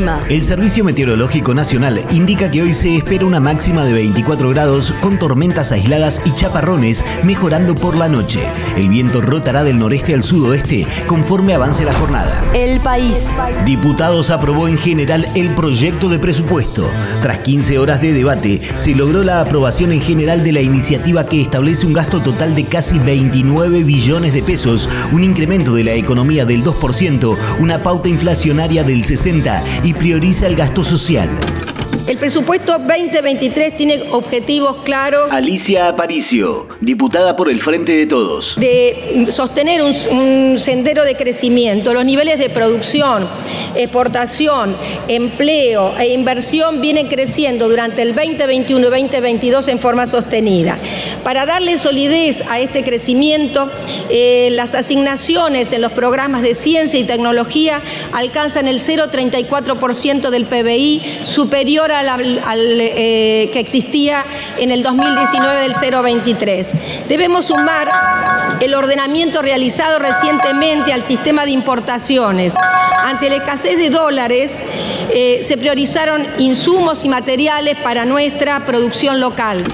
El clima. El Servicio Meteorológico Nacional indica que hoy se espera una máxima de 24 grados con tormentas aisladas y chaparrones mejorando por la noche. El viento rotará del noreste al sudoeste conforme avance la jornada. El país. Diputados aprobó en general el proyecto de presupuesto. Tras 15 horas de debate, se logró la aprobación en general de la iniciativa que establece un gasto total de casi 29 billones de pesos, un incremento de la economía del 2%, una pauta inflacionaria del 60% y prioriza el gasto social. El presupuesto 2023 tiene objetivos claros. Alicia Aparicio, diputada por el Frente de Todos. De sostener un, un, sendero de crecimiento. Los niveles de producción, exportación, empleo e inversión vienen creciendo durante el 2021 y 2022 en forma sostenida. Para darle solidez a este crecimiento, eh, las asignaciones en los programas de ciencia y tecnología alcanzan el 0,34% del PBI, superior al, eh, que existía en el 2019 del 0,23. Debemos sumar el ordenamiento realizado recientemente al sistema de importaciones. Ante la escasez de dólares, eh, se priorizaron insumos y materiales para nuestra producción local.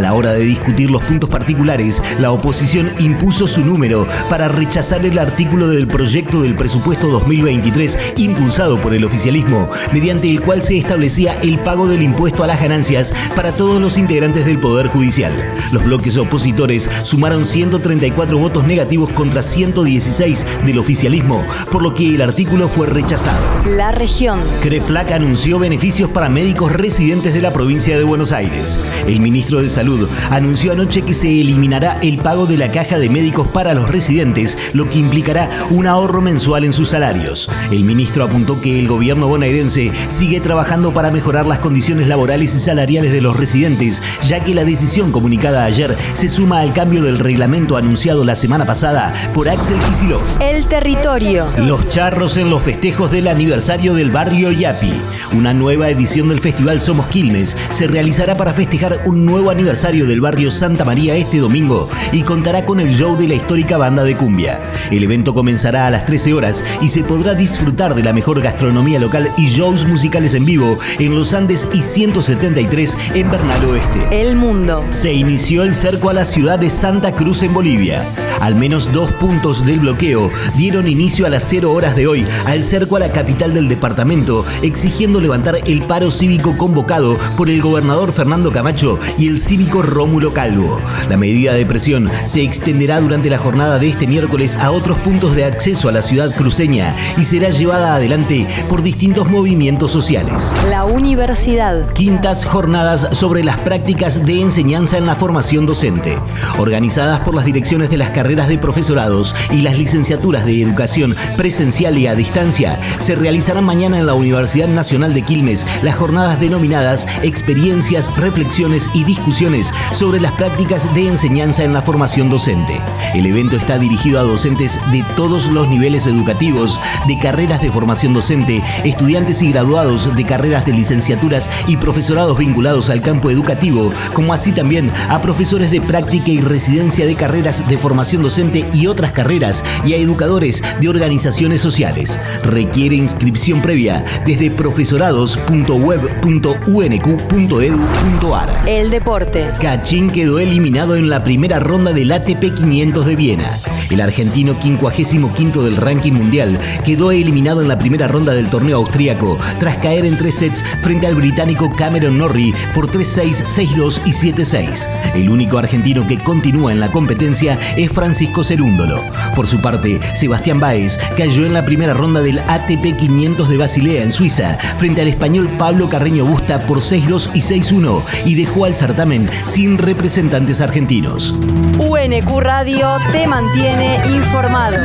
A la hora de discutir los puntos particulares, la oposición impuso su número para rechazar el artículo del proyecto del presupuesto 2023 impulsado por el oficialismo, mediante el cual se establecía el pago del impuesto a las ganancias para todos los integrantes del Poder Judicial. Los bloques opositores sumaron 134 votos negativos contra 116 del oficialismo, por lo que el artículo fue rechazado. La región. Creplac anunció beneficios para médicos residentes de la provincia de Buenos Aires. El ministro de Salud anunció anoche que se eliminará el pago de la caja de médicos para los residentes, lo que implicará un ahorro mensual en sus salarios. El ministro apuntó que el gobierno bonaerense sigue trabajando para mejorar las condiciones laborales y salariales de los residentes, ya que la decisión comunicada ayer se suma al cambio del reglamento anunciado la semana pasada por Axel Kisilov. El territorio. Los charros en los festejos del aniversario del barrio Yapi. Una nueva edición del festival Somos Quilmes se realizará para festejar un nuevo aniversario del barrio Santa María este domingo y contará con el show de la histórica banda de cumbia. El evento comenzará a las 13 horas y se podrá disfrutar de la mejor gastronomía local y shows musicales en vivo en Los Andes y 173 en Bernal Oeste. El mundo. Se inició el cerco a la ciudad de Santa Cruz en Bolivia. Al menos dos puntos del bloqueo dieron inicio a las 0 horas de hoy al cerco a la capital del departamento, exigiendo levantar el paro cívico convocado por el gobernador Fernando Camacho y el cívico Rómulo Calvo. La medida de presión se extenderá durante la jornada de este miércoles a otros puntos de acceso a la ciudad cruceña y será llevada adelante por distintos movimientos sociales. La universidad. Quintas jornadas sobre las prácticas de enseñanza en la formación docente, organizadas por las direcciones de las carreras de profesorados y las licenciaturas de educación presencial y a distancia, se realizarán mañana en la Universidad Nacional de Quilmes las jornadas denominadas Experiencias, Reflexiones y Discusiones sobre las prácticas de enseñanza en la formación docente. El evento está dirigido a docentes de todos los niveles educativos, de carreras de formación docente, estudiantes y graduados de carreras de licenciaturas y profesorados vinculados al campo educativo, como así también a profesores de práctica y residencia de carreras de formación docente y otras carreras y a educadores de organizaciones sociales. Requiere inscripción previa desde profesorados.web.unq.edu.ar. El deporte. Cachín quedó eliminado en la primera ronda del ATP 500 de Viena. El argentino 55 del ranking mundial quedó eliminado en la primera ronda del torneo austríaco tras caer en tres sets frente al británico Cameron Norrie por 3-6, 6-2 y 7-6. El único argentino que continúa en la competencia es Francisco Cerúndolo. Por su parte, Sebastián Báez cayó en la primera ronda del ATP 500 de Basilea en Suiza frente al español Pablo Carreño Busta por 6-2 y 6-1 y dejó al certamen sin representantes argentinos. UNQ Radio te mantiene informado.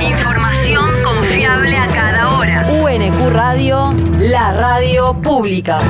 Información confiable a cada hora. UNQ Radio, la radio pública.